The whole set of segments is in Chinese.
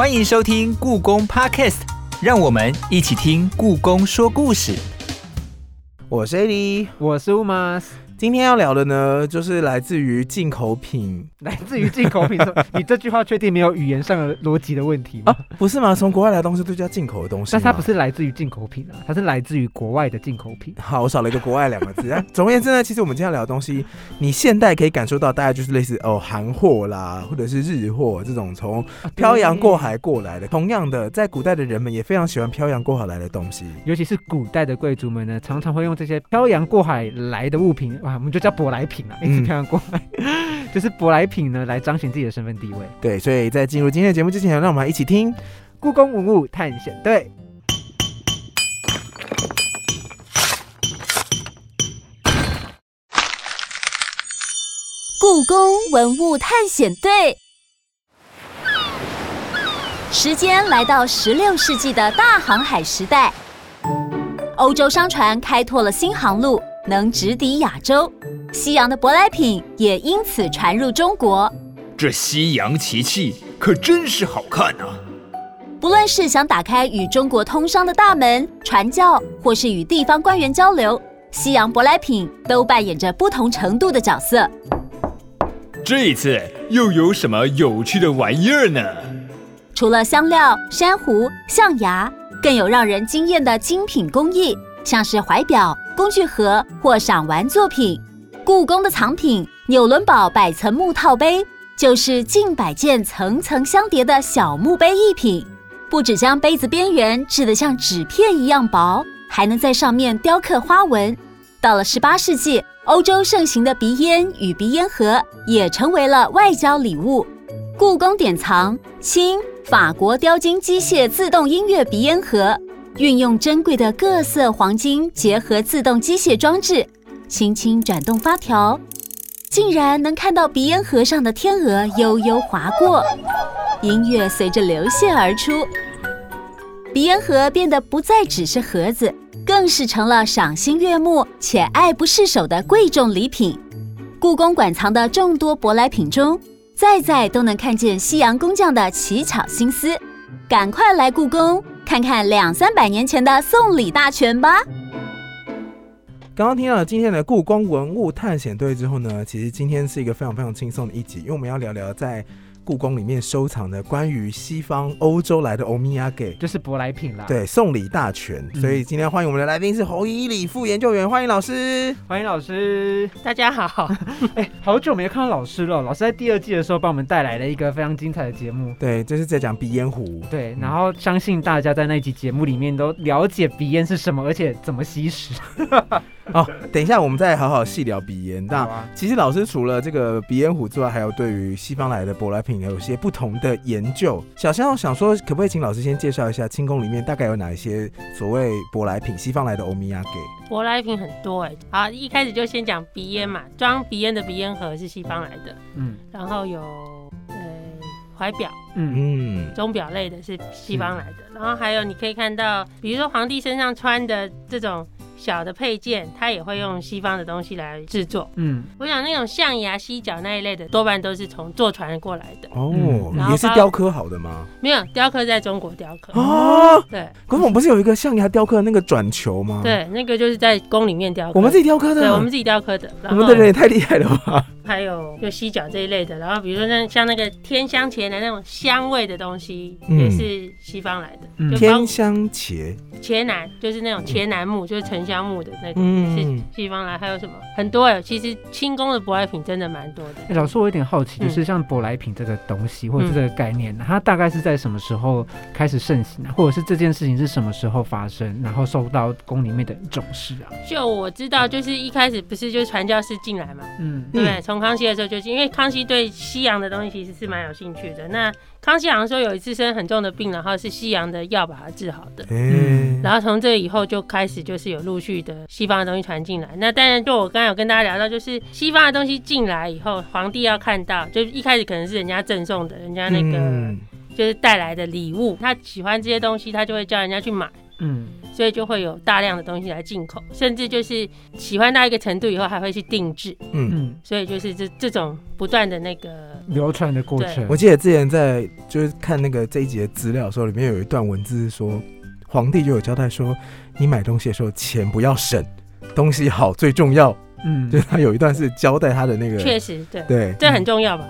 欢迎收听故宫 Podcast，让我们一起听故宫说故事。我是 AD，我是 Umas，今天要聊的呢，就是来自于进口品 来自于进口品。你这句话确定没有语言上的逻辑的问题吗？不是吗？从国外来的东西都叫进口的东西吗，但它不是来自于进口品啊，它是来自于国外的进口品。好，我少了一个国外两个字。总而言之呢，其实我们今天要聊的东西，你现代可以感受到，大概就是类似哦韩货啦，或者是日货这种从漂洋过海过来的。同样的，在古代的人们也非常喜欢漂洋过海来的东西，尤其是古代的贵族们呢，常常会用这些漂洋过海来的物品，哇，我们就叫舶来品啊，一直漂洋过海，就是舶来品呢，来彰显自己的身份地位。对，所以在进入今天的节目之前，让我们一起听故宫文物探险队。故宫文物探险队，时间来到十六世纪的大航海时代，欧洲商船开拓了新航路，能直抵亚洲，西洋的舶来品也因此传入中国。这西洋奇器可真是好看啊！不论是想打开与中国通商的大门、传教，或是与地方官员交流，西洋舶来品都扮演着不同程度的角色。这一次又有什么有趣的玩意儿呢？除了香料、珊瑚、象牙，更有让人惊艳的精品工艺，像是怀表、工具盒或赏玩作品。故宫的藏品纽伦堡百层木套杯，就是近百件层层相叠的小墓碑艺品。不只将杯子边缘制得像纸片一样薄，还能在上面雕刻花纹。到了十八世纪。欧洲盛行的鼻烟与鼻烟盒也成为了外交礼物。故宫典藏清法国雕金机械自动音乐鼻烟盒，运用珍贵的各色黄金结合自动机械装置，轻轻转动发条，竟然能看到鼻烟盒上的天鹅悠悠划过，音乐随着流泻而出，鼻烟盒变得不再只是盒子。更是成了赏心悦目且爱不释手的贵重礼品。故宫馆藏的众多舶来品中，在在都能看见西洋工匠的奇巧心思。赶快来故宫看看两三百年前的送礼大全吧！刚刚听到了今天的故宫文物探险队之后呢，其实今天是一个非常非常轻松的一集，因为我们要聊聊在。故宫里面收藏的关于西方欧洲来的欧米亚给，就是舶来品啦。对，送礼大全。所以今天欢迎我们的来宾是侯以礼副研究员，欢迎老师，欢迎老师，大家好。哎，好久没有看到老师了。老师在第二季的时候帮我们带来了一个非常精彩的节目。对，就是在讲鼻烟壶。对，然后相信大家在那集节目里面都了解鼻烟是什么，而且怎么吸食。哦，等一下，我们再好好细聊鼻烟。那其实老师除了这个鼻烟壶之外，还有对于西方来的舶来品有些不同的研究。小香想说，可不可以请老师先介绍一下清宫里面大概有哪一些所谓舶来品？西方来的欧米亚给舶来品很多哎。好，一开始就先讲鼻烟嘛，装鼻烟的鼻烟盒是西方来的，嗯，然后有呃怀表，嗯嗯，钟表类的是西方来的，然后还有你可以看到，比如说皇帝身上穿的这种。小的配件，它也会用西方的东西来制作。嗯，我想那种象牙、犀角那一类的，多半都是从坐船过来的。哦，也是雕刻好的吗？没有，雕刻在中国雕刻。哦，对。可是我们不是有一个象牙雕刻那个转球吗？对，那个就是在宫里面雕刻。我们自己雕刻的。对，我们自己雕刻的。我们的人也太厉害了吧！还有就犀角这一类的，然后比如说像像那个天香茄的那种香味的东西，也是西方来的。天香茄，茄楠就是那种茄楠木，就是沉香木的那种，是西方来。还有什么很多哎，其实清宫的舶来品真的蛮多的。老师，我有点好奇，就是像舶来品这个东西或者这个概念，它大概是在什么时候开始盛行呢？或者是这件事情是什么时候发生，然后受到宫里面的重视啊？就我知道，就是一开始不是就传教士进来嘛，嗯，对不对？从康熙的时候就，因为康熙对西洋的东西其实是蛮有兴趣的。那康熙好像说有一次生很重的病，然后是西洋的药把它治好的。嗯，然后从这以后就开始就是有陆续的西方的东西传进来。那当然，就我刚刚有跟大家聊到，就是西方的东西进来以后，皇帝要看到，就一开始可能是人家赠送的，人家那个就是带来的礼物，他喜欢这些东西，他就会叫人家去买。嗯，所以就会有大量的东西来进口，甚至就是喜欢到一个程度以后，还会去定制。嗯嗯，所以就是这这种不断的那个流传的过程。我记得之前在就是看那个这一集的资料的时候，里面有一段文字是说，皇帝就有交代说，你买东西的时候钱不要省，东西好最重要。嗯，就他有一段是交代他的那个，确实对对，这很重要吧？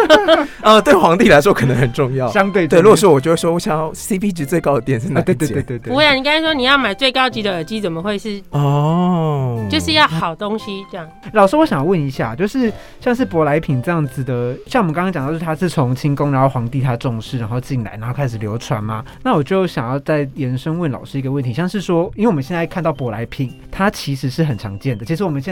啊，对皇帝来说可能很重要，相对对。如果说我就会说，我想要 CP 值最高的店是哪？对对对对对。不会啊，你刚才说你要买最高级的耳机，怎么会是哦？就是要好东西这样。老师，我想问一下，就是像是舶来品这样子的，像我们刚刚讲到，是他是从清宫，然后皇帝他重视，然后进来，然后开始流传嘛？那我就想要再延伸问老师一个问题，像是说，因为我们现在看到舶来品，它其实是很常见的，其实我们现在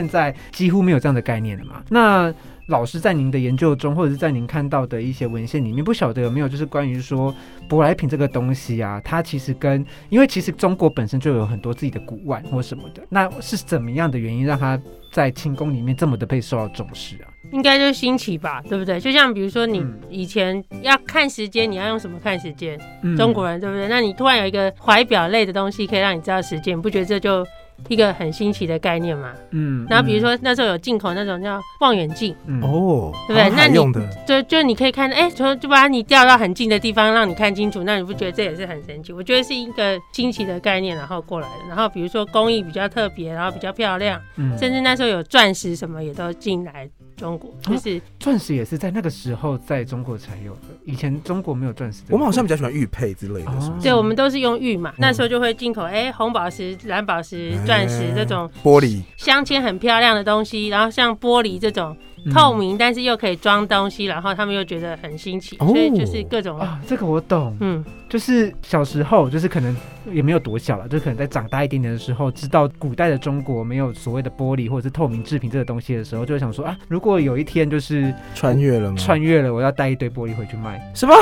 几乎。没有这样的概念了嘛？那老师在您的研究中，或者是在您看到的一些文献里面，不晓得有没有就是关于说舶来品这个东西啊？它其实跟因为其实中国本身就有很多自己的古玩或什么的，那是怎么样的原因让它在清宫里面这么的被受到重视啊？应该就是新奇吧，对不对？就像比如说你以前要看时间，你要用什么看时间？中国人对不对？那你突然有一个怀表类的东西可以让你知道时间，你不觉得这就？一个很新奇的概念嘛，嗯，然后比如说那时候有进口那种叫望远镜，哦，对不对？那你就就你可以看，哎，从就把你调到很近的地方让你看清楚，那你不觉得这也是很神奇？我觉得是一个新奇的概念，然后过来的。然后比如说工艺比较特别，然后比较漂亮，甚至那时候有钻石什么也都进来。中国就是钻石也是在那个时候在中国才有的，以前中国没有钻石。我们好像比较喜欢玉佩之类的，对，我们都是用玉嘛。那时候就会进口哎红宝石、蓝宝石、钻石这种玻璃镶嵌很漂亮的东西，然后像玻璃这种。透明，但是又可以装东西，然后他们又觉得很新奇，所以就是各种啊，这个我懂，嗯，就是小时候，就是可能也没有多小了，就可能在长大一点点的时候，知道古代的中国没有所谓的玻璃或者是透明制品这个东西的时候，就会想说啊，如果有一天就是穿越了，穿越了，我要带一堆玻璃回去卖，是吗？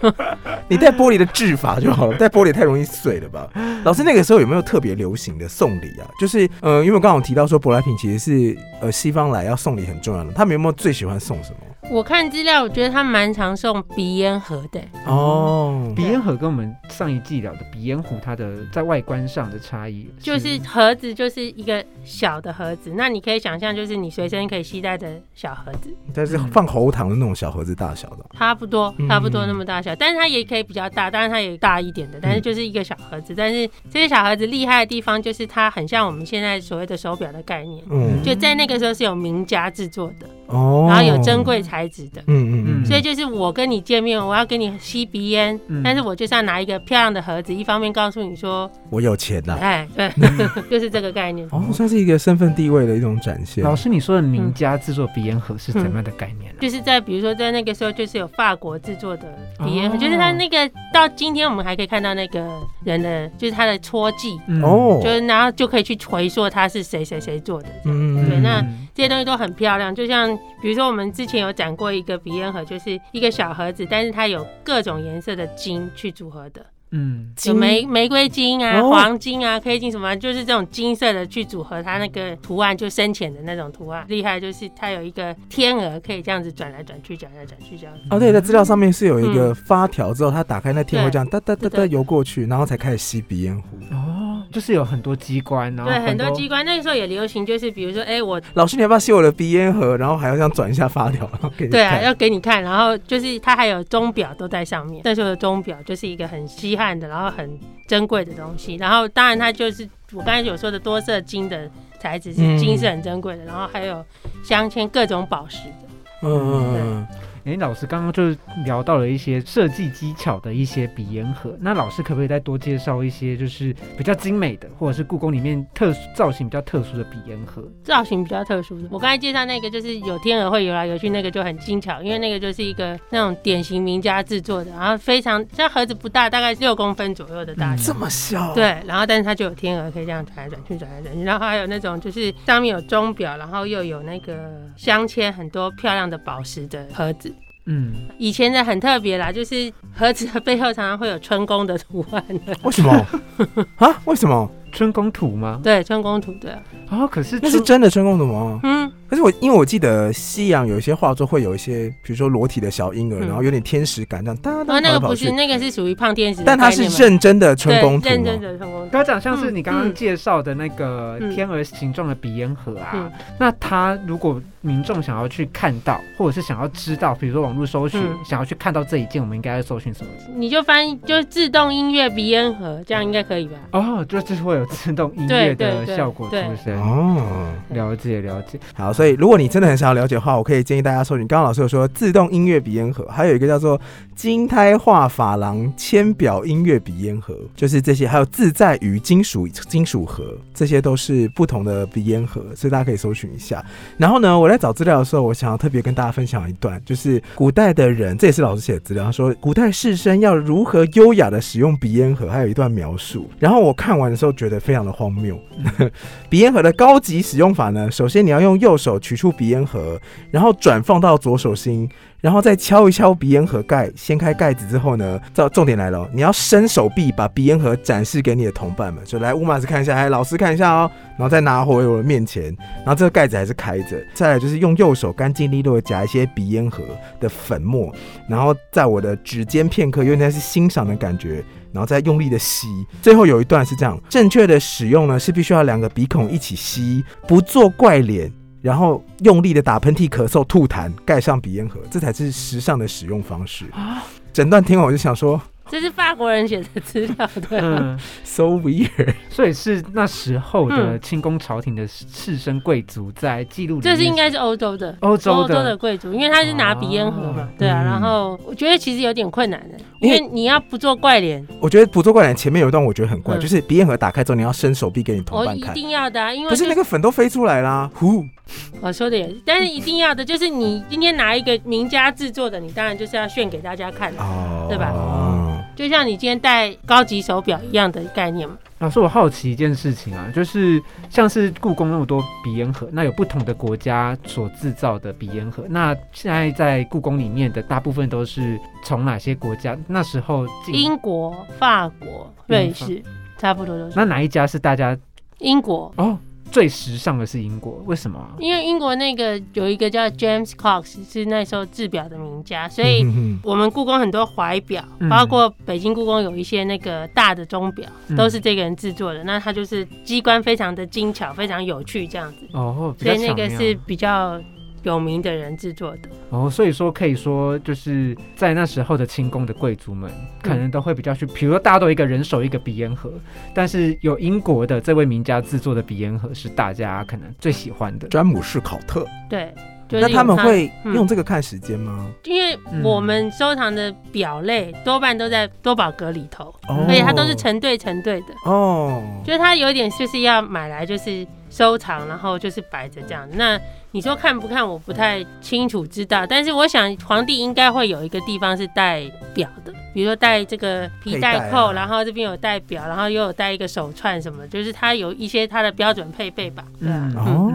你带玻璃的制法就好了，带玻璃太容易碎了吧？老师那个时候有没有特别流行的送礼啊？就是呃，因为我刚刚提到说舶来品其实是呃西方来要送礼很重要他们有没有最喜欢送什么？我看资料，我觉得他蛮常送鼻烟盒的哦。鼻烟盒跟我们上一季聊的鼻烟壶，它的在外观上的差异，就是盒子就是一个小的盒子，那你可以想象，就是你随身可以携带的小盒子，但是放喉糖的那种小盒子大小的，差不多，差不多那么大小，但是它也可以比较大，当然它也大一点的，但是就是一个小盒子。但是这些小盒子厉害的地方，就是它很像我们现在所谓的手表的概念，嗯，就在那个时候是有名家制作的。哦，然后有珍贵材质的，嗯嗯嗯，所以就是我跟你见面，我要跟你吸鼻烟，但是我就是要拿一个漂亮的盒子，一方面告诉你说我有钱呐，哎，对，就是这个概念。哦，算是一个身份地位的一种展现。老师，你说的名家制作鼻烟盒是怎么样的概念？就是在比如说在那个时候，就是有法国制作的鼻烟盒，就是他那个到今天我们还可以看到那个人的，就是他的戳记，哦，就是然后就可以去回溯他是谁谁谁做的，嗯，对，那这些东西都很漂亮，就像。比如说，我们之前有讲过一个鼻烟盒，就是一个小盒子，但是它有各种颜色的金去组合的。嗯，有玫玫瑰金啊、黄金啊、黑金什么，就是这种金色的去组合它那个图案，就深浅的那种图案。厉害就是它有一个天鹅，可以这样子转来转去、转来转去这样。哦，对，在资料上面是有一个发条之后，它打开那天会这样哒哒哒哒游过去，然后才开始吸鼻烟壶。哦，就是有很多机关，然后对很多机关。那个时候也流行，就是比如说，哎，我老师你要不要吸我的鼻烟盒？然后还要这样转一下发条，然后给对啊，要给你看。然后就是它还有钟表都在上面。那时候的钟表就是一个很稀罕的，然后很。珍贵的东西，然后当然它就是我刚才有说的多色金的材质，是金是很珍贵的，然后还有镶嵌各种宝石的，嗯嗯。哎，老师刚刚就是聊到了一些设计技巧的一些笔烟盒，那老师可不可以再多介绍一些，就是比较精美的，或者是故宫里面特造型比较特殊的笔烟盒？造型比较特殊的，我刚才介绍那个就是有天鹅会游来游去，那个就很精巧，因为那个就是一个那种典型名家制作的，然后非常，这盒子不大，大概六公分左右的大小，这么小？对，然后但是它就有天鹅可以这样转来转去，转来转去，然后还有那种就是上面有钟表，然后又有那个镶嵌很多漂亮的宝石的盒子。嗯，以前的很特别啦，就是盒子的背后常常会有春宫的图案的。为什么 啊？为什么春宫图吗？对，春宫图对。啊，可是那是真的春宫图吗？嗯，但是我因为我记得西洋有一些画作会有一些，比如说裸体的小婴儿，然后有点天使感这样。哦，那个不是，那个是属于胖天使，但它是认真的春宫图，认真的春宫图。它长像是你刚刚介绍的那个天鹅形状的鼻烟盒啊，那它如果。民众想要去看到，或者是想要知道，比如说网络搜寻，想要去看到这一件，我们应该要搜寻什么？你就翻，就自动音乐鼻烟盒，这样应该可以吧？哦，就就是会有自动音乐的效果出现。哦，了解了解。好，所以所以如果你真的很想要了解的话，我可以建议大家搜寻。刚刚老师有说自动音乐鼻烟盒，还有一个叫做金胎画珐琅铅表音乐鼻烟盒，就是这些，还有自在于金属金属盒，这些都是不同的鼻烟盒，所以大家可以搜寻一下。然后呢，我。在找资料的时候，我想要特别跟大家分享一段，就是古代的人，这也是老师写的资料。他说，古代士绅要如何优雅的使用鼻烟盒，还有一段描述。然后我看完的时候，觉得非常的荒谬。鼻烟盒的高级使用法呢，首先你要用右手取出鼻烟盒，然后转放到左手心。然后再敲一敲鼻烟盒盖，掀开盖子之后呢，到重点来了，你要伸手臂把鼻烟盒展示给你的同伴们，就来乌马斯看一下，来老师看一下哦，然后再拿回我的面前，然后这个盖子还是开着，再来就是用右手干净利落的夹一些鼻烟盒的粉末，然后在我的指尖片刻，因为那是欣赏的感觉，然后再用力的吸，最后有一段是这样，正确的使用呢是必须要两个鼻孔一起吸，不做怪脸。然后用力的打喷嚏、咳嗽、吐痰，盖上鼻烟盒，这才是时尚的使用方式啊！整段听完我就想说。这是法国人写的资料，对，so weird。所以是那时候的清宫朝廷的士绅贵族在记录。这是应该是欧洲的，欧洲的贵族，因为他是拿鼻烟盒嘛，对啊。然后我觉得其实有点困难的，因为你要不做怪脸。我觉得不做怪脸，前面有一段我觉得很怪，就是鼻烟盒打开之后，你要伸手臂给你同伴看，一定要的，因为不是那个粉都飞出来啦，呼。我说的也是，但是一定要的，就是你 今天拿一个名家制作的，你当然就是要炫给大家看，对吧？就像你今天戴高级手表一样的概念嘛。老师，我好奇一件事情啊，就是像是故宫那么多鼻烟盒，那有不同的国家所制造的鼻烟盒，那现在在故宫里面的大部分都是从哪些国家？那时候英国、法国、瑞士，差不多都是。那哪一家是大家？英国哦。最时尚的是英国，为什么？因为英国那个有一个叫 James Cox，是那时候制表的名家，所以我们故宫很多怀表，包括北京故宫有一些那个大的钟表，都是这个人制作的。那他就是机关非常的精巧，非常有趣这样子。哦，所以那个是比较。有名的人制作的。哦，所以说可以说就是在那时候的清宫的贵族们，可能都会比较去，比如说大家都一个人手一个鼻烟盒，但是有英国的这位名家制作的鼻烟盒是大家可能最喜欢的，詹姆士考特。对，那他们会用这个看时间吗？因为我们收藏的表类多半都在多宝格里头，所以它都是成对成对的。哦，就是它有点就是要买来就是收藏，然后就是摆着这样那。你说看不看？我不太清楚知道，但是我想皇帝应该会有一个地方是戴表的，比如说戴这个皮带扣，然后这边有戴表，然后又有戴一个手串什么，就是他有一些他的标准配备吧。嗯哦，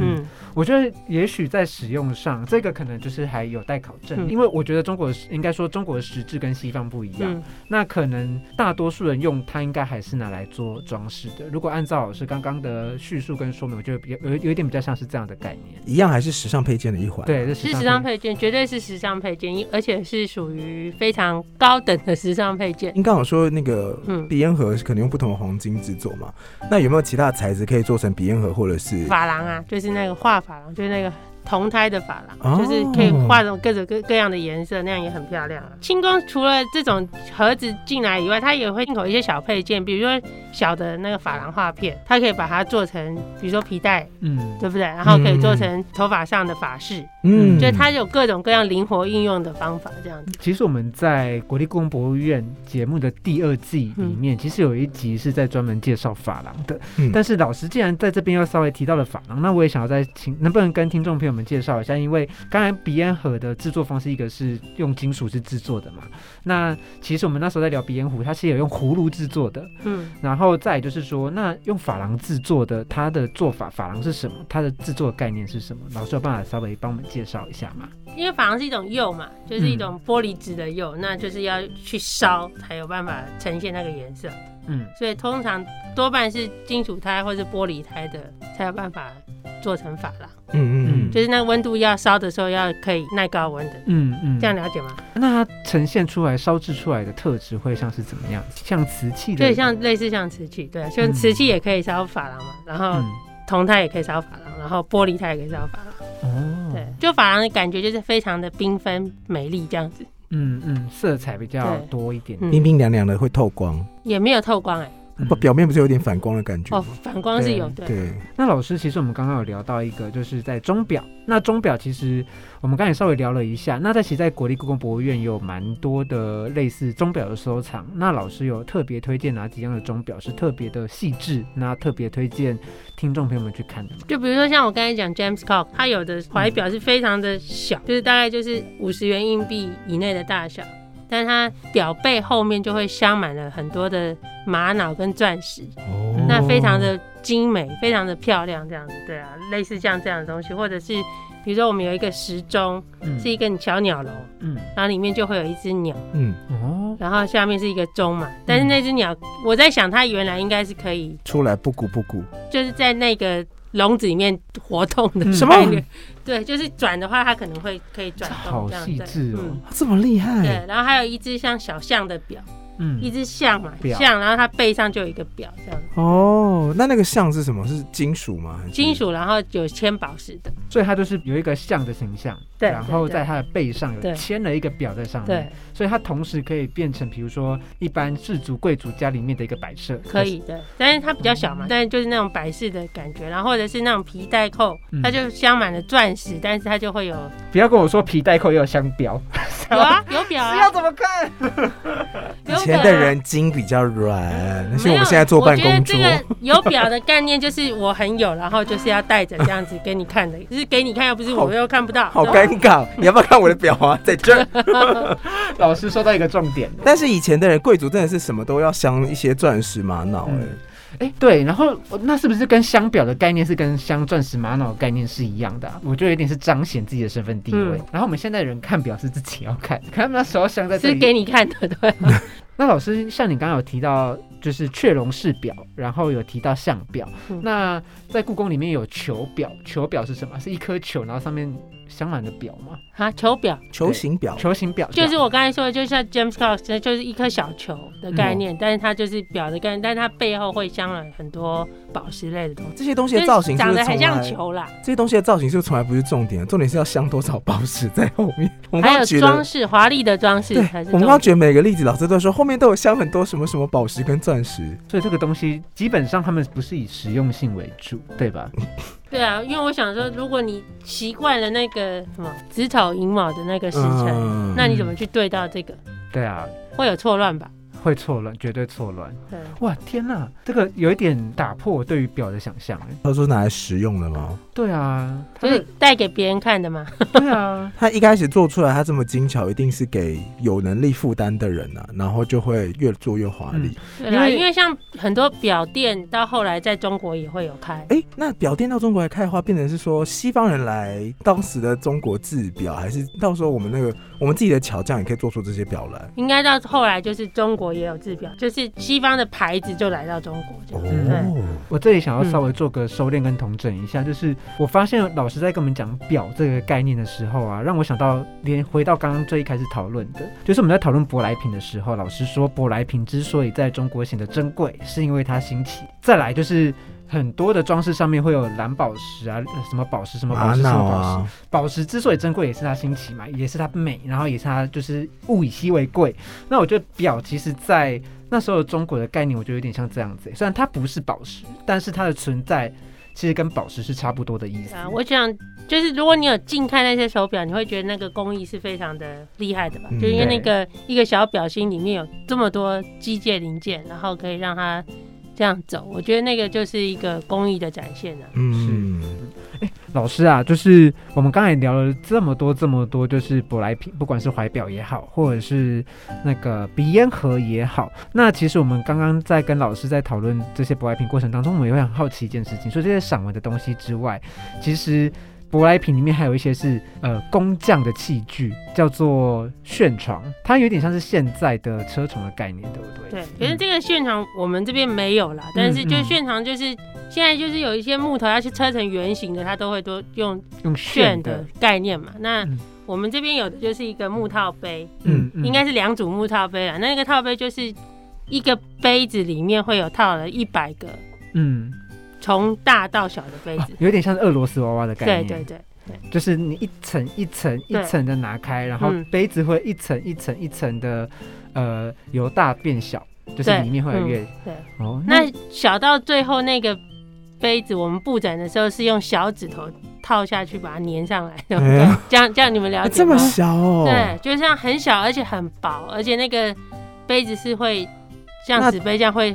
嗯。我觉得也许在使用上，这个可能就是还有待考证，因为我觉得中国应该说中国的实质跟西方不一样。那可能大多数人用它，应该还是拿来做装饰的。如果按照老师刚刚的叙述跟说明，我觉得比较有有一点比较像是这样的概念，一样还是时尚配件的一环。对，是时尚配件，绝对是时尚配件，而且是属于非常高等的时尚配件。您刚好说那个鼻烟盒是可能用不同的黄金制作嘛？那有没有其他材质可以做成鼻烟盒，或者是珐琅啊？就是那个画。法郎就是那个铜胎的珐琅，就是可以画这种各种各各样的颜色，那样也很漂亮。啊清宫除了这种盒子进来以外，它也会进口一些小配件，比如说小的那个珐琅画片，它可以把它做成，比如说皮带，嗯，对不对？然后可以做成头发上的发饰，嗯，就它有各种各样灵活应用的方法，这样子。其实我们在国立故宫博物院节目的第二季里面，其实有一集是在专门介绍珐琅的。但是老师既然在这边又稍微提到了珐琅，那我也想要再请，能不能跟听众朋友。我们介绍一下，因为刚才鼻烟盒的制作方式，一个是用金属是制作的嘛。那其实我们那时候在聊鼻烟壶，它是有用葫芦制作的。嗯，然后再就是说，那用珐琅制作的，它的做法，珐琅是什么？它的制作概念是什么？老师有办法稍微帮我们介绍一下吗？因为珐琅是一种釉嘛，就是一种玻璃质的釉，那就是要去烧才有办法呈现那个颜色。嗯，所以通常多半是金属胎或是玻璃胎的才有办法。做成珐琅。嗯嗯嗯，就是那温度要烧的时候要可以耐高温的。嗯嗯，这样了解吗？那它呈现出来烧制出来的特质会像是怎么样？像瓷器的？对，像类似像瓷器，对，像瓷器也可以烧珐琅嘛，然后铜胎也可以烧珐琅，然后玻璃它也可以烧珐琅。哦，对，就珐琅的感觉就是非常的缤纷美丽这样子。嗯嗯，色彩比较多一点，冰冰凉凉的，会透光。也没有透光哎。不，表面不是有点反光的感觉哦，反光是有的。对，那老师，其实我们刚刚有聊到一个，就是在钟表。那钟表其实我们刚才稍微聊了一下。那在其实，在国立故宫博物院有蛮多的类似钟表的收藏。那老师有特别推荐哪几样的钟表是特别的细致？那特别推荐听众朋友们去看的吗？就比如说像我刚才讲 James Cock，他有的怀表是非常的小，就是大概就是五十元硬币以内的大小。但是它表背后面就会镶满了很多的玛瑙跟钻石，哦。那非常的精美，非常的漂亮，这样子，对啊，类似像这样的东西，或者是比如说我们有一个时钟，是一个小鸟笼，嗯，然后里面就会有一只鸟，嗯，哦，然后下面是一个钟嘛，但是那只鸟，我在想它原来应该是可以出来不鼓不鼓，就是在那个。笼子里面活动的什么？对，就是转的话，它可能会可以转动，这样子。哦，这么厉害。对，然后还有一只像小象的表。嗯，一只象嘛，象，然后它背上就有一个表，这样。哦，那那个象是什么？是金属吗？金属，然后有铅宝石的，所以它就是有一个象的形象。对，然后在它的背上有签了一个表在上面。对，所以它同时可以变成，比如说一般氏族贵族家里面的一个摆设。可以的，但是它比较小嘛，但是就是那种摆饰的感觉，然后或者是那种皮带扣，它就镶满了钻石，但是它就会有。不要跟我说皮带扣也有镶表。有啊，有表啊。要怎么看？以前的人筋比较软，那是我们现在坐办公桌。这个有表的概念就是我很有，然后就是要带着这样子给你看的，就是给你看，又不是我又看不到，好尴尬。你要不要看我的表啊？在这。老师说到一个重点，但是以前的人贵族真的是什么都要镶一些钻石玛瑙哎。哎，对，然后那是不是跟镶表的概念是跟镶钻石玛瑙的概念是一样的？我觉得有点是彰显自己的身份地位。然后我们现在人看表是自己要看，可他们那时候镶在这里是给你看的，对。那老师像你刚刚有提到，就是雀龙式表，然后有提到象表。那在故宫里面有球表，球表是什么？是一颗球，然后上面。镶满的表吗？啊，球表，球形表，球形表，就是我刚才说的，就像 James Cos，就是一颗小球的概念，但是它就是表的概念，但是它背后会镶了很多宝石类的东西。这些东西的造型长得很像球啦。这些东西的造型是不是从来不是重点？重点是要镶多少宝石在后面。还有装饰，华丽的装饰对。我们刚举每个例子，老师都说后面都有镶很多什么什么宝石跟钻石，所以这个东西基本上他们不是以实用性为主，对吧？对啊，因为我想说，如果你习惯了那个什么子丑寅卯的那个时辰，那你怎么去对到这个？对啊，会有错乱吧？会错乱，绝对错乱。对，哇，天哪，这个有一点打破我对于表的想象。哎，他说拿来实用的吗？对啊，就是带给别人看的嘛？对啊，他一开始做出来，他这么精巧，一定是给有能力负担的人啊，然后就会越做越华丽。对啊，因为像很多表店到后来在中国也会有开。哎，那表店到中国来开的话，变成是说西方人来当时的中国制表，还是到时候我们那个我们自己的巧匠也可以做出这些表来？应该到后来就是中国。也有制表，就是西方的牌子就来到中国这样。对，我这里想要稍微做个收敛跟统整一下，就是我发现老师在跟我们讲表这个概念的时候啊，让我想到连回到刚刚最一开始讨论的，就是我们在讨论舶来品的时候，老师说舶来品之所以在中国显得珍贵，是因为它兴起。再来就是。很多的装饰上面会有蓝宝石啊，什么宝石什么宝石什么宝石。宝石之所以珍贵，也是它新奇嘛，也是它美，然后也是它就是物以稀为贵。那我觉得表其实，在那时候中国的概念，我觉得有点像这样子。虽然它不是宝石，但是它的存在其实跟宝石是差不多的意思。啊，我想就是如果你有近看那些手表，你会觉得那个工艺是非常的厉害的吧？就因为那个一个小表芯里面有这么多机械零件，然后可以让它。这样走，我觉得那个就是一个公益的展现了。嗯，哎，老师啊，就是我们刚才聊了这么多这么多，就是舶来品，不管是怀表也好，或者是那个鼻烟盒也好，那其实我们刚刚在跟老师在讨论这些舶来品过程当中，我们也会很好奇一件事情，说这些赏文的东西之外，其实。舶来品里面还有一些是呃工匠的器具，叫做旋床，它有点像是现在的车床的概念，对不对？对，可是这个旋床我们这边没有啦，但是就旋床就是现在就是有一些木头要去车成圆形的，它都会多用用旋的。概念嘛。那我们这边有的就是一个木套杯，嗯，应该是两组木套杯了。那个套杯就是一个杯子里面会有套了一百个，嗯，从大到小的杯子，有点像俄罗斯娃娃的概念。对对对对，就是你一层一层一层的拿开，然后杯子会一层一层一层的，呃，由大变小，就是里面会越对哦。那小到最后那个杯子，我们布展的时候是用小指头。套下去把它粘上来的，这样这样你们了解吗？这么小哦，对，就像很小而且很薄，而且那个杯子是会像纸杯这样会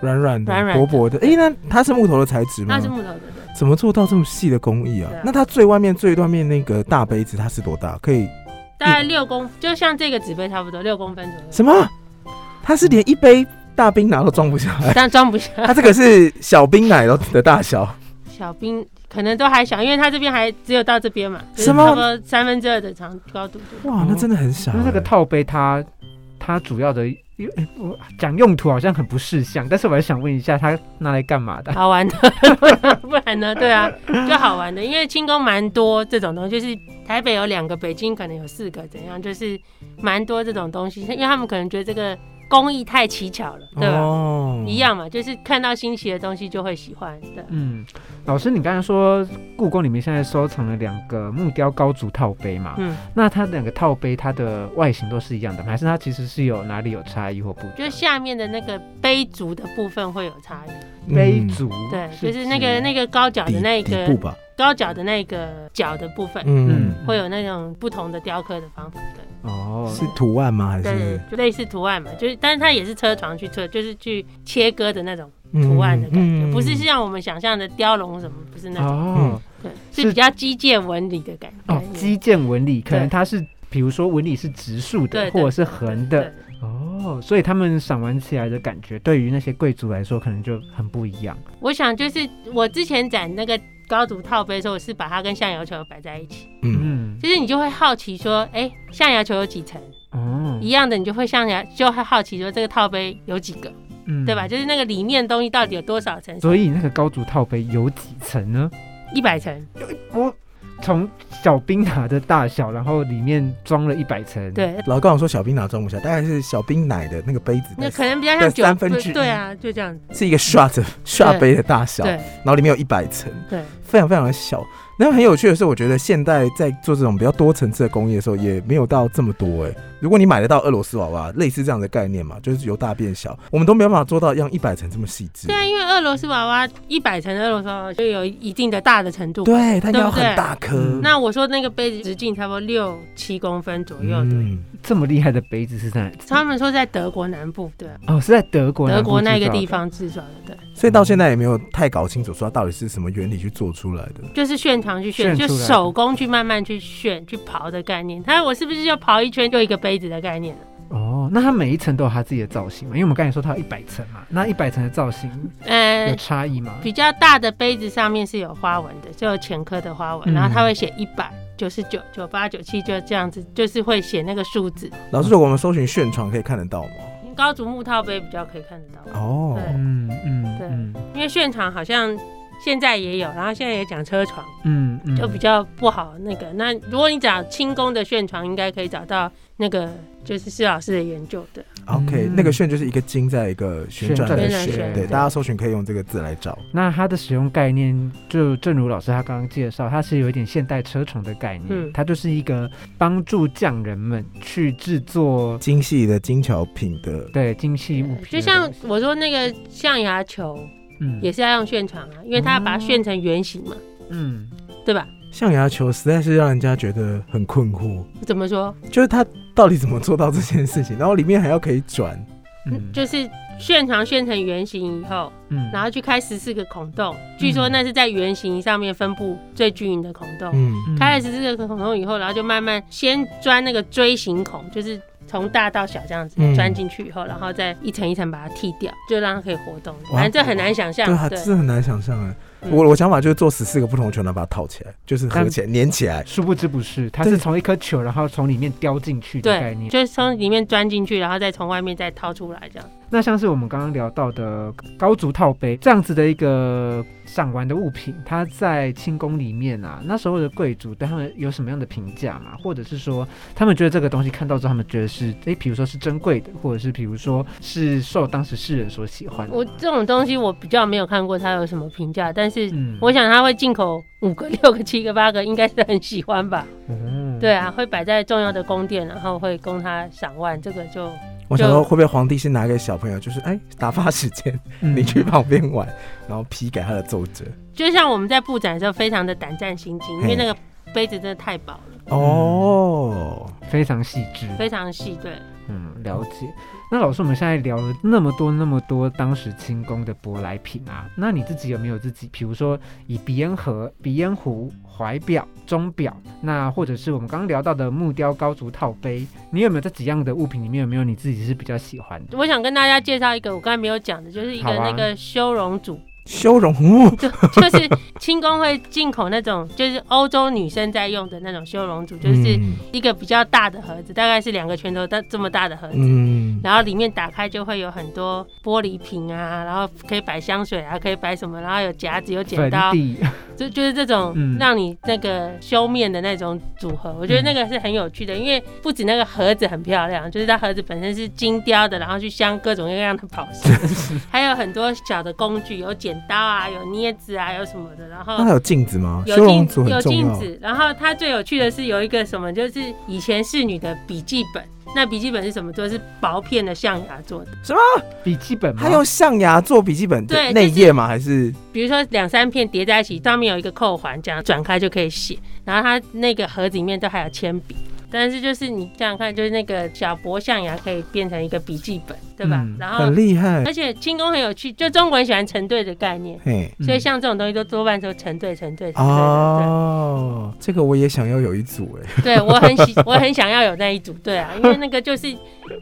软软的、软软薄薄的。哎，那它是木头的材质吗？它是木头的，怎么做到这么细的工艺啊？那它最外面最外面那个大杯子它是多大？可以大概六公，就像这个纸杯差不多六公分左右。什么？它是连一杯大冰奶都装不下来？但装不下。它这个是小冰奶的的大小。小冰。可能都还小，因为它这边还只有到这边嘛，什么？三分之二的长高度。哇，那真的很小。那这个套杯，它它主要的我讲用途好像很不适相，但是我还想问一下，它拿来干嘛的？好玩的，不然呢？对啊，就好玩的，因为轻功蛮多这种东西，就是台北有两个，北京可能有四个，怎样？就是蛮多这种东西，因为他们可能觉得这个。工艺太奇巧了，对吧？一样嘛，就是看到新奇的东西就会喜欢对。嗯，老师，你刚才说故宫里面现在收藏了两个木雕高足套杯嘛？嗯，那它两个套杯它的外形都是一样的，还是它其实是有哪里有差异或不？就下面的那个杯足的部分会有差异。杯足，对，就是那个那个高脚的那个高脚的那个脚的部分，嗯，会有那种不同的雕刻的方法。对。哦，是图案吗？还是就类似图案嘛？就是，但是它也是车床去车，就是去切割的那种图案的感觉，不是像我们想象的雕龙什么，不是那种。哦，对，是比较基建纹理的感觉。哦，基建纹理，可能它是，比如说纹理是直竖的，或者是横的。哦，所以他们赏玩起来的感觉，对于那些贵族来说，可能就很不一样。我想，就是我之前展那个。高足套杯的时候，我是把它跟象牙球摆在一起。嗯，就是你就会好奇说，哎，象牙球有几层？哦，一样的，你就会象牙就会好奇说，这个套杯有几个？嗯，对吧？就是那个里面东西到底有多少层？所以那个高足套杯有几层呢？一百层。我。从小冰拿的大小，然后里面装了一百层。对，老高我说小冰拿装不下，大概是小冰奶的那个杯子，那可能比较像三分之对啊，就这样，是一个 shot shot 杯的大小，对，然后里面有一百层，对，非常非常的小。那很有趣的是，我觉得现代在做这种比较多层次的工业的时候，也没有到这么多哎。如果你买得到俄罗斯娃娃，类似这样的概念嘛，就是由大变小，我们都没有办法做到让一百层这么细致。对啊，因为俄罗斯娃娃一百层的俄罗斯娃娃就有一定的大的程度，对，它要很大颗。那我说那个杯子直径差不多六七公分左右的，这么厉害的杯子是在？他们说在德国南部，对，哦，是在德国，德国那个地方制造的，对。所以到现在也没有太搞清楚，说它到底是什么原理去做出来的，就是炫长去炫，就手工去慢慢去炫去刨的概念。它我是不是就刨一圈就一个杯子的概念呢？哦，那它每一层都有它自己的造型嘛？因为我们刚才说它有一百层嘛，那一百层的造型，呃，有差异吗？比较大的杯子上面是有花纹的，就有前科的花纹，然后它会写一百九十九九八九七，就这样子，就是会写那个数字。老师，如果我们搜寻炫床可以看得到吗？高足木套杯比较可以看得到。哦，嗯因为炫床好像。现在也有，然后现在也讲车床，嗯，就比较不好那个。那如果你找轻功的旋床，应该可以找到那个就是施老师的研究的。OK，那个旋就是一个金在一个旋转的旋，对，大家搜寻可以用这个字来找。那它的使用概念，就正如老师他刚刚介绍，它是有一点现代车床的概念，嗯，它就是一个帮助匠人们去制作精细的精巧品的，对，精细物品。就像我说那个象牙球。嗯，也是要用旋床啊，因为它要把它旋成圆形嘛，嗯，对吧？象牙球实在是让人家觉得很困惑。怎么说？就是它到底怎么做到这件事情？然后里面还要可以转，嗯，就是炫床旋成圆形以后，嗯，然后去开十四个孔洞，据说那是在圆形上面分布最均匀的孔洞，嗯，开了十四个孔洞以后，然后就慢慢先钻那个锥形孔，就是。从大到小这样子钻进去以后，然后再一层一层把它剃掉，就让它可以活动。反正这很难想象，对，是很难想象哎。我我想法就是做十四个不同的球，然后把它套起来，就是合起来、粘起来。殊不知不是，它是从一颗球，然后从里面叼进去的概念，就是从里面钻进去，然后再从外面再掏出来这样。那像是我们刚刚聊到的高足套杯这样子的一个赏玩的物品，它在清宫里面啊，那时候的贵族对他们有什么样的评价嘛？或者是说，他们觉得这个东西看到之后，他们觉得是诶，比如说是珍贵的，或者是比如说是受当时世人所喜欢。我这种东西我比较没有看过它有什么评价，但是我想他会进口五个、六个、七个、八个，应该是很喜欢吧？嗯，对啊，会摆在重要的宫殿，然后会供他赏玩，这个就。我想说，会不会皇帝是拿给小朋友，就是哎打发时间，你去旁边玩，然后批改他的奏折。就像我们在布展的时候，非常的胆战心惊，因为那个杯子真的太薄了。哦，非常细致，非常细，对，嗯，了解。那老师，我们现在聊了那么多那么多当时清宫的舶来品啊，那你自己有没有自己，比如说以鼻烟盒、鼻烟壶、怀表、钟表，那或者是我们刚刚聊到的木雕高足套杯，你有没有这几样的物品里面有没有你自己是比较喜欢的？我想跟大家介绍一个我刚才没有讲的，就是一个那个修容组。修容就就是轻工会进口那种，就是欧洲女生在用的那种修容组，就是一个比较大的盒子，大概是两个拳头大这么大的盒子，然后里面打开就会有很多玻璃瓶啊，然后可以摆香水啊，可以摆什么，然后有夹子有剪刀，就就是这种让你那个修面的那种组合，我觉得那个是很有趣的，因为不止那个盒子很漂亮，就是它盒子本身是精雕的，然后去镶各种各样的宝石，还有很多小的工具，有剪。刀啊，有镊子啊，有什么的，然后那还有镜子吗？有镜子，有镜子。然后它最有趣的是有一个什么，就是以前侍女的笔记本。那笔记本是什么做？是薄片的象牙做的。什么笔记本？它用象牙做笔记本？对，内页吗？还是比如说两三片叠在一起，上面有一个扣环，这样转开就可以写。然后它那个盒子里面都还有铅笔。但是就是你想想看，就是那个小薄象牙可以变成一个笔记本，对吧？然后很厉害，而且轻功很有趣，就中国人喜欢成对的概念，所以像这种东西都多半都成对成对成对。哦，这个我也想要有一组哎。对我很喜，我很想要有那一组，对啊，因为那个就是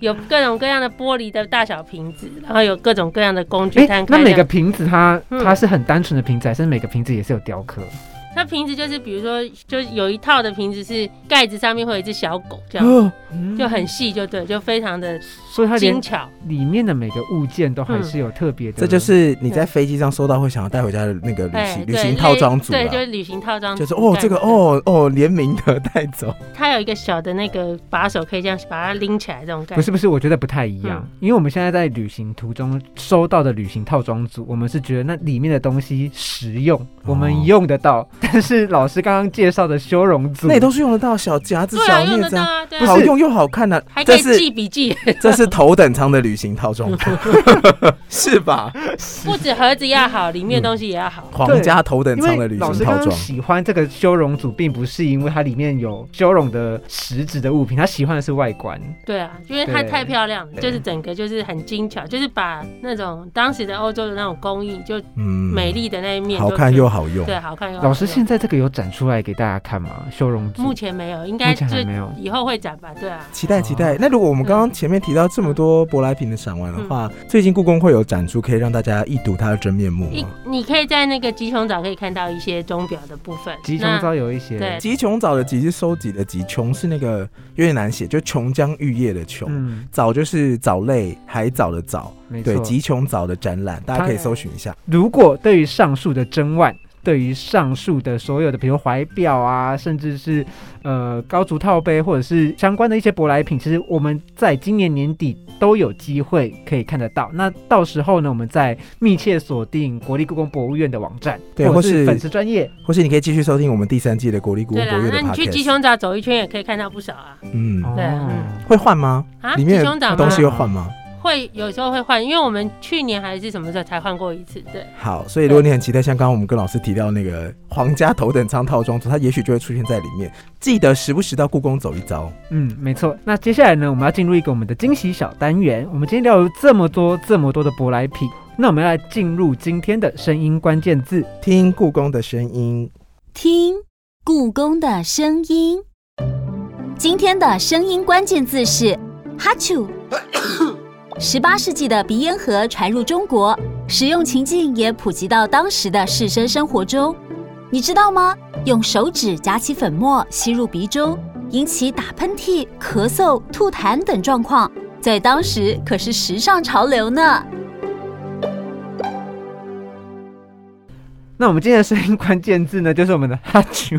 有各种各样的玻璃的大小瓶子，然后有各种各样的工具。那每个瓶子它它是很单纯的瓶子，还是每个瓶子也是有雕刻？它瓶子就是，比如说，就有一套的瓶子是盖子上面会有一只小狗，这样就很细，就对，就非常的，所以它精巧。里面的每个物件都还是有特别的。这就是你在飞机上收到会想要带回家的那个旅行旅行套装组，对，就是旅行套装，就是哦，这个哦哦联名的带走。它有一个小的那个把手，可以这样把它拎起来，这种感觉。不是不是，我觉得不太一样，因为我们现在在旅行途中收到的旅行套装组，我们是觉得那里面的东西实用，我们用得到，但是老师。刚刚介绍的修容组，那也都是用得到小夹子、小镊子，好用又好看的，还可以记笔记。这是头等舱的旅行套装，是吧？不止盒子要好，里面东西也要好。皇家头等舱的旅行套装，喜欢这个修容组，并不是因为它里面有修容的实质的物品，他喜欢的是外观。对啊，因为它太漂亮，就是整个就是很精巧，就是把那种当时的欧洲的那种工艺，就美丽的那一面，好看又好用。对，好看又。老师现在这个有展。出来给大家看吗？修容目前没有，应该就没有，以后会展吧？对啊，期待期待。那如果我们刚刚前面提到这么多舶来品的赏玩的话，最近故宫会有展出，可以让大家一睹它的真面目吗？你可以在那个吉琼藻可以看到一些钟表的部分。吉琼藻有一些，对，吉琼藻的吉是收集的吉，琼是那个有点难写，就琼浆玉液的琼，藻就是藻类海藻的藻，对，吉琼藻的展览，大家可以搜寻一下。如果对于上述的真万。对于上述的所有的，比如怀表啊，甚至是呃高足套杯，或者是相关的一些舶来品，其实我们在今年年底都有机会可以看得到。那到时候呢，我们再密切锁定国立故宫博物院的网站，对，或是粉丝专业，或是你可以继续收听我们第三季的国立故宫博物院的。那你去鸡胸岛走一圈也可以看到不少啊。嗯，对，会换吗？啊，里面东西会换吗？会有时候会换，因为我们去年还是什么时候才换过一次，对。好，所以如果你很期待，像刚刚我们跟老师提到那个皇家头等舱套装，它也许就会出现在里面。记得时不时到故宫走一遭。嗯，没错。那接下来呢，我们要进入一个我们的惊喜小单元。我们今天聊了这么多这么多的舶来品，那我们要来进入今天的声音关键字，听故宫的声音，听故宫的声音。今天的声音关键字是哈啾。十八世纪的鼻烟盒传入中国，使用情境也普及到当时的士绅生活中。你知道吗？用手指夹起粉末吸入鼻中，引起打喷嚏、咳嗽、吐痰等状况。在当时可是时尚潮流呢。那我们今天的声音关键字呢，就是我们的哈啾。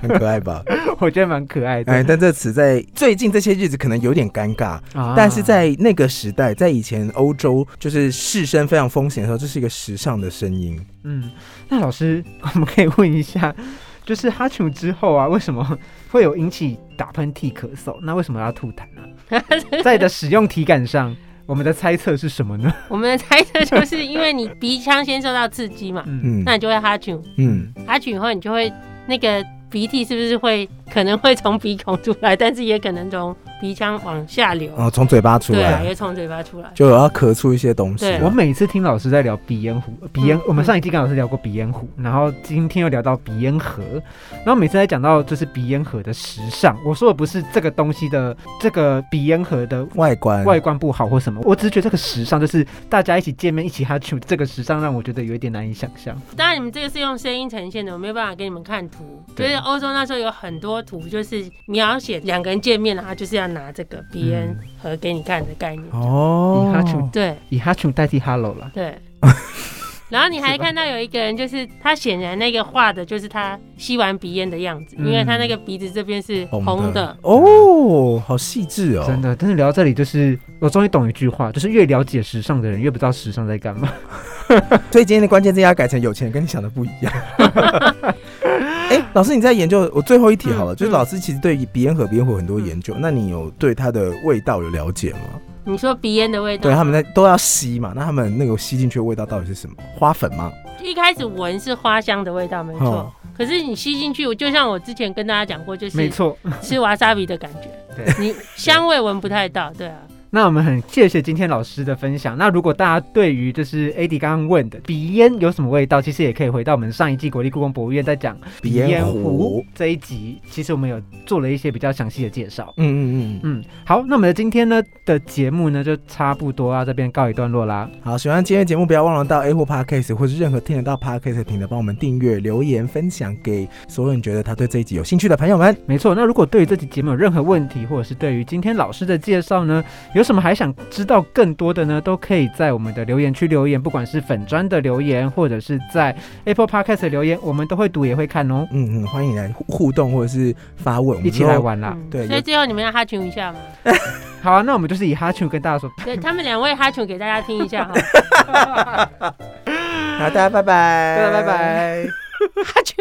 很可爱吧？我觉得蛮可爱的。哎，但这词在最近这些日子可能有点尴尬，但是在那个时代，在以前欧洲就是士绅非常风险的时候，这是一个时尚的声音。嗯，那老师，我们可以问一下，就是哈楚之后啊，为什么会有引起打喷嚏、咳嗽？那为什么要吐痰呢？在的使用体感上，我们的猜测是什么呢？我们的猜测就是因为你鼻腔先受到刺激嘛，嗯，那你就会哈楚，嗯，哈楚以后你就会那个。鼻涕是不是会可能会从鼻孔出来，但是也可能从。鼻腔往下流，哦，从嘴巴出来，对啊，也从嘴巴出来，就要咳出一些东西。我每次听老师在聊鼻烟壶，鼻咽，我们上一季跟老师聊过鼻烟壶，然后今天又聊到鼻烟盒，然后每次在讲到就是鼻烟盒的时尚，我说的不是这个东西的这个鼻烟盒的外观，外观不好或什么，我只是觉得这个时尚就是大家一起见面一起哈去，这个时尚让我觉得有一点难以想象。当然，你们这个是用声音呈现的，我没有办法给你们看图。就是欧洲那时候有很多图，就是描写两个人见面，然后就是要拿这个鼻。和给你看的概念哦，以哈楚对，以哈楚代替 hello 了，对。然后你还看到有一个人，就是他显然那个画的就是他吸完鼻烟的样子，因为他那个鼻子这边是红的哦，好细致哦，真的。但是聊到这里，就是我终于懂一句话，就是越了解时尚的人，越不知道时尚在干嘛。所以今天的关键字要改成有钱人跟你想的不一样。哎，老师，你在研究我最后一题好了，就是老师其实对鼻烟和鼻烟壶很多研究，那你有对它的味道有了解吗？你说鼻烟的味道，对他们在都要吸嘛？那他们那个吸进去的味道到底是什么？花粉吗？一开始闻是花香的味道，没错。可是你吸进去，就像我之前跟大家讲过，就是没错，吃瓦萨比的感觉，对你香味闻不太到，对啊。那我们很谢谢今天老师的分享。那如果大家对于就是 AD 刚刚问的鼻烟有什么味道，其实也可以回到我们上一季国立故宫博物院在讲鼻烟壶这一集，其实我们有做了一些比较详细的介绍。嗯嗯嗯嗯。好，那我们的今天呢的节目呢就差不多要这边告一段落啦。好，喜欢今天节目不要忘了到 A 或 Podcast 或是任何听得到 Podcast 平台帮我们订阅、留言、分享给所有你觉得他对这一集有兴趣的朋友们。没错。那如果对于这集节目有任何问题，或者是对于今天老师的介绍呢？有什么还想知道更多的呢？都可以在我们的留言区留言，不管是粉砖的留言，或者是在 Apple Podcast 的留言，我们都会读也会看哦。嗯嗯，欢迎来互动或者是发问，一起来玩啦。对，所以最后你们要哈群一下吗？好啊，那我们就是以哈群跟大家说，对他们两位哈群给大家听一下哈。好，大家拜拜，大家拜拜，哈群。